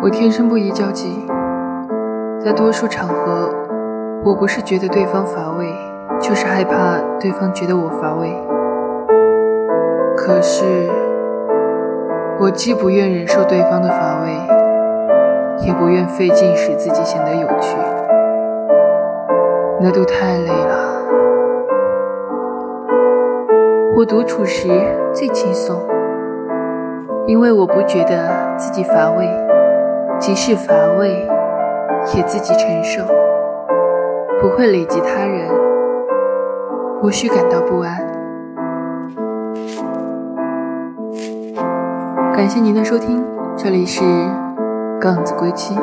我天生不宜交际，在多数场合，我不是觉得对方乏味，就是害怕对方觉得我乏味。可是，我既不愿忍受对方的乏味，也不愿费劲使自己显得有趣，那都太累了。我独处时最轻松，因为我不觉得自己乏味。即使乏味，也自己承受，不会累及他人，无需感到不安。感谢您的收听，这里是杠子归期。